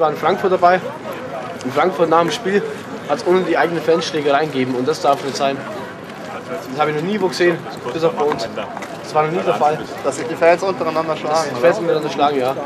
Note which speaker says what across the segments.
Speaker 1: war in Frankfurt dabei. In Frankfurt nach dem Spiel hat es ohne die eigenen Fans Schlägereien gegeben und das darf nicht sein. Das habe ich noch nie wo gesehen, bis auf bei uns. Das war noch nie der Fall.
Speaker 2: Dass sich die Fans untereinander schlagen.
Speaker 1: Die Fans miteinander schlagen, ja.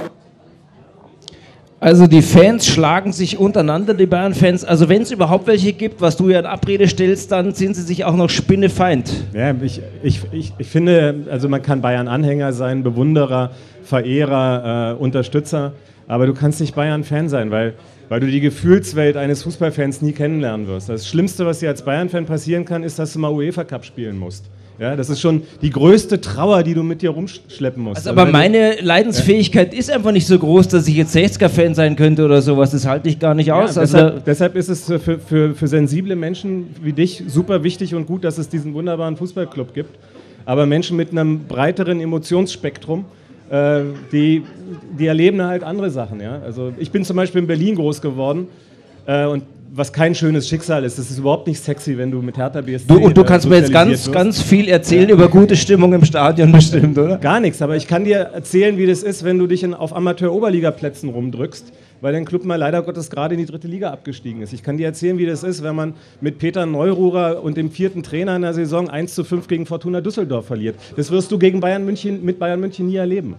Speaker 3: Also die Fans schlagen sich untereinander, die Bayern-Fans. Also wenn es überhaupt welche gibt, was du ja in Abrede stellst, dann sind sie sich auch noch Spinnefeind.
Speaker 4: Ja, ich, ich, ich, ich finde, also man kann Bayern-Anhänger sein, Bewunderer, Verehrer, äh, Unterstützer, aber du kannst nicht Bayern-Fan sein, weil, weil du die Gefühlswelt eines Fußballfans nie kennenlernen wirst. Das Schlimmste, was dir als Bayern-Fan passieren kann, ist, dass du mal UEFA-Cup spielen musst. Ja, das ist schon die größte Trauer, die du mit dir rumschleppen musst.
Speaker 3: Also, aber meine Leidensfähigkeit ja. ist einfach nicht so groß, dass ich jetzt 60er-Fan sein könnte oder sowas. Das halte ich gar nicht ja, aus.
Speaker 4: Also deshalb, deshalb, ist es für, für, für sensible Menschen wie dich super wichtig und gut, dass es diesen wunderbaren Fußballclub gibt. Aber Menschen mit einem breiteren Emotionsspektrum, äh, die, die erleben halt andere Sachen. Ja? Also ich bin zum Beispiel in Berlin groß geworden äh, und was kein schönes Schicksal ist. Das ist überhaupt nicht sexy, wenn du mit Hertha BSC
Speaker 3: Du, und du kannst mir jetzt ganz, ganz viel erzählen ja. über gute Stimmung im Stadion bestimmt, oder?
Speaker 4: Gar nichts, aber ich kann dir erzählen, wie das ist, wenn du dich in, auf Amateur-Oberliga-Plätzen rumdrückst, weil dein Club mal leider Gottes gerade in die dritte Liga abgestiegen ist. Ich kann dir erzählen, wie das ist, wenn man mit Peter Neururer und dem vierten Trainer in der Saison 1 zu 5 gegen Fortuna Düsseldorf verliert. Das wirst du gegen Bayern München, mit Bayern München nie erleben.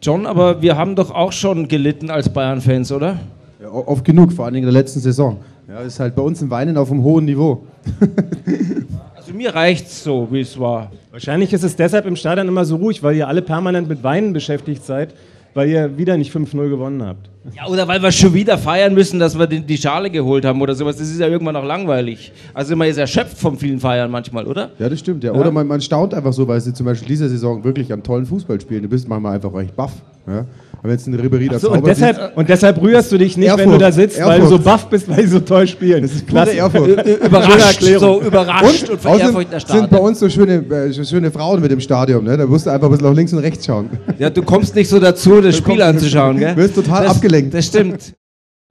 Speaker 3: John, aber wir haben doch auch schon gelitten als Bayern-Fans, oder?
Speaker 5: Ja, oft genug, vor allem in der letzten Saison. Ja, ist halt bei uns ein Weinen auf einem hohen Niveau.
Speaker 3: also mir reicht es so, wie es war.
Speaker 4: Wahrscheinlich ist es deshalb im Stadion immer so ruhig, weil ihr alle permanent mit Weinen beschäftigt seid, weil ihr wieder nicht 5-0 gewonnen habt.
Speaker 3: Ja, oder weil wir schon wieder feiern müssen, dass wir die Schale geholt haben oder sowas. Das ist ja irgendwann auch langweilig. Also man ist erschöpft vom vielen Feiern manchmal, oder?
Speaker 5: Ja, das stimmt. Ja. ja. Oder man, man, staunt einfach so, weil sie zum Beispiel diese Saison wirklich an tollen Fußball spielen. Du bist manchmal einfach recht baff. Ja? Aber jetzt ein Ribery
Speaker 4: so, und, deshalb, und deshalb rührst du dich nicht, Erfurt. wenn du da sitzt, Erfurt. weil du so baff bist, weil sie so toll spielen. Das ist klasse.
Speaker 5: Erfurt.
Speaker 3: überrascht, so überrascht und,
Speaker 5: und Ehrfurcht sind bei uns so schöne, äh, schöne Frauen mit dem Stadion. Ne? Da musst du einfach ein bisschen nach links und rechts schauen.
Speaker 3: Ja, du kommst nicht so dazu, das Spiel anzuschauen. Du
Speaker 5: wirst total
Speaker 3: das,
Speaker 5: abgelenkt.
Speaker 3: Das stimmt.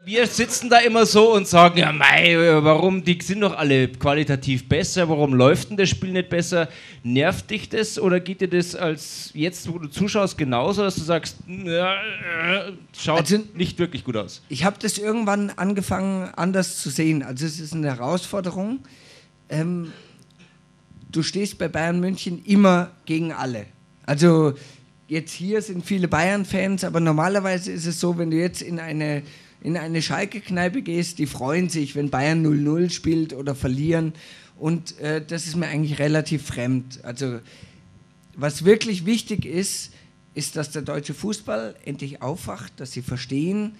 Speaker 3: Wir sitzen da immer so und sagen, ja mei, warum, die sind doch alle qualitativ besser, warum läuft denn das Spiel nicht besser? Nervt dich das oder geht dir das als jetzt, wo du zuschaust, genauso, dass du sagst, ja, schaut also, nicht wirklich gut aus?
Speaker 6: Ich habe das irgendwann angefangen anders zu sehen. Also es ist eine Herausforderung. Ähm, du stehst bei Bayern München immer gegen alle. Also jetzt hier sind viele Bayern-Fans, aber normalerweise ist es so, wenn du jetzt in eine in eine Schalke-Kneipe gehst, die freuen sich, wenn Bayern 0-0 spielt oder verlieren. Und äh, das ist mir eigentlich relativ fremd. Also, was wirklich wichtig ist, ist, dass der deutsche Fußball endlich aufwacht, dass sie verstehen,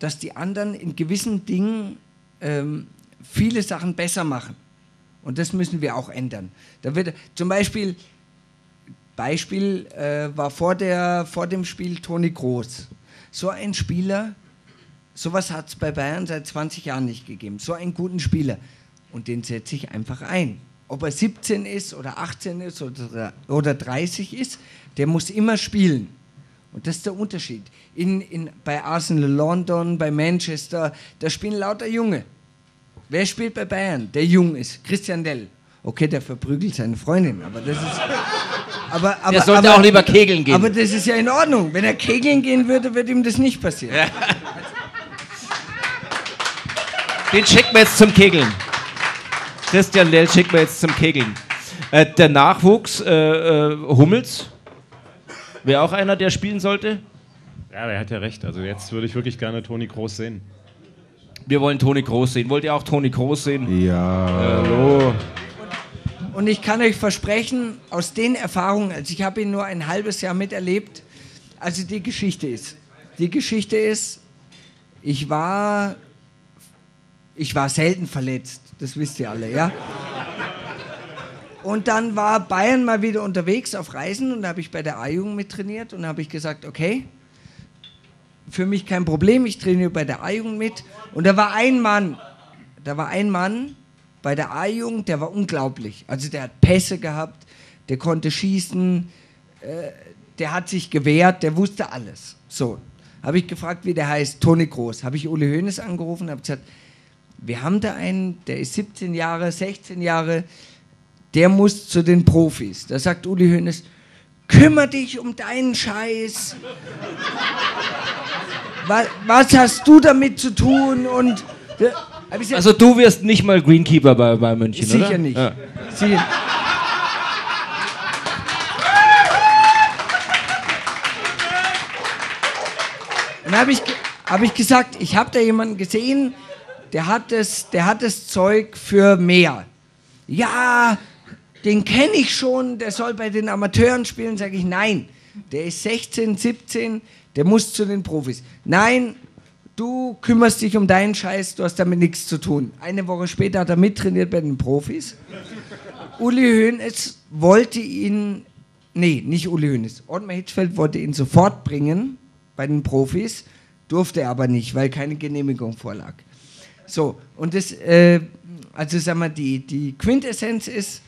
Speaker 6: dass die anderen in gewissen Dingen ähm, viele Sachen besser machen. Und das müssen wir auch ändern. Da wird zum Beispiel, Beispiel äh, war vor, der, vor dem Spiel Toni Groß. So ein Spieler, Sowas hat es bei Bayern seit 20 Jahren nicht gegeben. So einen guten Spieler. Und den setze ich einfach ein. Ob er 17 ist oder 18 ist oder, oder 30 ist, der muss immer spielen. Und das ist der Unterschied. In, in, bei Arsenal London, bei Manchester, da spielen lauter Junge. Wer spielt bei Bayern, der jung ist? Christian Dell. Okay, der verprügelt seine Freundin, aber das ist. Aber, aber,
Speaker 3: der sollte
Speaker 6: aber,
Speaker 3: auch lieber kegeln gehen.
Speaker 6: Aber das ist ja in Ordnung. Wenn er kegeln gehen würde, würde ihm das nicht passieren. Ja.
Speaker 3: Den schicken wir jetzt zum Kegeln. Christian Lell schicken wir jetzt zum Kegeln. Äh, der Nachwuchs, äh, äh, Hummels, wäre auch einer, der spielen sollte?
Speaker 4: Ja, er hat ja recht. Also jetzt würde ich wirklich gerne Toni Groß sehen.
Speaker 3: Wir wollen Toni Groß sehen. Wollt ihr auch Toni Groß sehen?
Speaker 5: Ja.
Speaker 3: Hallo.
Speaker 6: Und ich kann euch versprechen, aus den Erfahrungen, also ich habe ihn nur ein halbes Jahr miterlebt, also die Geschichte ist. Die Geschichte ist, ich war ich war selten verletzt, das wisst ihr alle, ja? Und dann war Bayern mal wieder unterwegs auf Reisen und da habe ich bei der A-Jugend mittrainiert und habe ich gesagt, okay, für mich kein Problem, ich trainiere bei der A-Jugend mit. Und da war ein Mann, da war ein Mann bei der A-Jugend, der war unglaublich. Also der hat Pässe gehabt, der konnte schießen, äh, der hat sich gewehrt, der wusste alles. So, habe ich gefragt, wie der heißt, Toni Groß. Habe ich Uli Hoeneß angerufen, habe gesagt, wir haben da einen, der ist 17 Jahre, 16 Jahre, der muss zu den Profis. Da sagt Uli Hoeneß, kümmere dich um deinen Scheiß. was, was hast du damit zu tun? Und äh, ich gesagt,
Speaker 3: Also du wirst nicht mal Greenkeeper bei, bei München,
Speaker 6: sicher
Speaker 3: oder?
Speaker 6: nicht.
Speaker 3: Ja.
Speaker 6: Sicher. Dann habe ich, hab ich gesagt, ich habe da jemanden gesehen, der hat, das, der hat das Zeug für mehr. Ja, den kenne ich schon, der soll bei den Amateuren spielen. Sage ich, nein, der ist 16, 17, der muss zu den Profis. Nein, du kümmerst dich um deinen Scheiß, du hast damit nichts zu tun. Eine Woche später hat er mittrainiert bei den Profis. Uli Hoeneß wollte ihn, nee, nicht Uli Hoeneß, Ottmar Hitzfeld wollte ihn sofort bringen bei den Profis, durfte er aber nicht, weil keine Genehmigung vorlag. So, und das, äh, also sagen wir, die, die Quintessenz ist,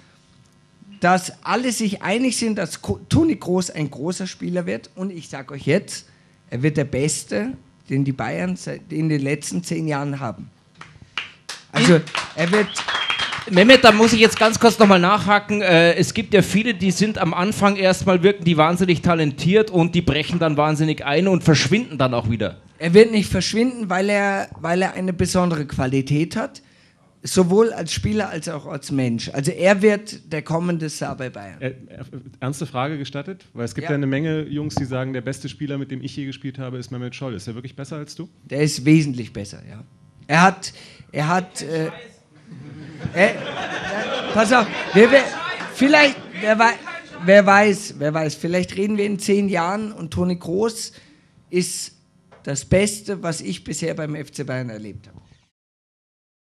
Speaker 6: dass alle sich einig sind, dass Toni Groß ein großer Spieler wird. Und ich sage euch jetzt, er wird der Beste, den die Bayern in den letzten zehn Jahren haben. Also er wird,
Speaker 3: Mehmet, da muss ich jetzt ganz kurz nochmal nachhaken. Äh, es gibt ja viele, die sind am Anfang erstmal wirken die wahnsinnig talentiert und die brechen dann wahnsinnig ein und verschwinden dann auch wieder.
Speaker 6: er wird nicht verschwinden, weil er, weil er eine besondere Qualität hat, sowohl als Spieler als auch als Mensch. Also er wird der kommende Star bei Bayern.
Speaker 4: Äh, äh, ernste Frage gestattet? Weil es gibt
Speaker 6: Ja.
Speaker 4: ja. eine Menge Jungs, die sagen, der beste Spieler, mit dem ich je gespielt habe, ist Mehmet Scholl. Ist er wirklich besser als du?
Speaker 6: Der ist wesentlich besser, ja. Er hat, er hat, äh, er, äh, pass auf, wir, wir, vielleicht, wer, wei wer weiß, wer weiß, vielleicht reden wir in zehn Jahren und Toni Groß ist das Beste, was ich bisher beim FC Bayern erlebt habe.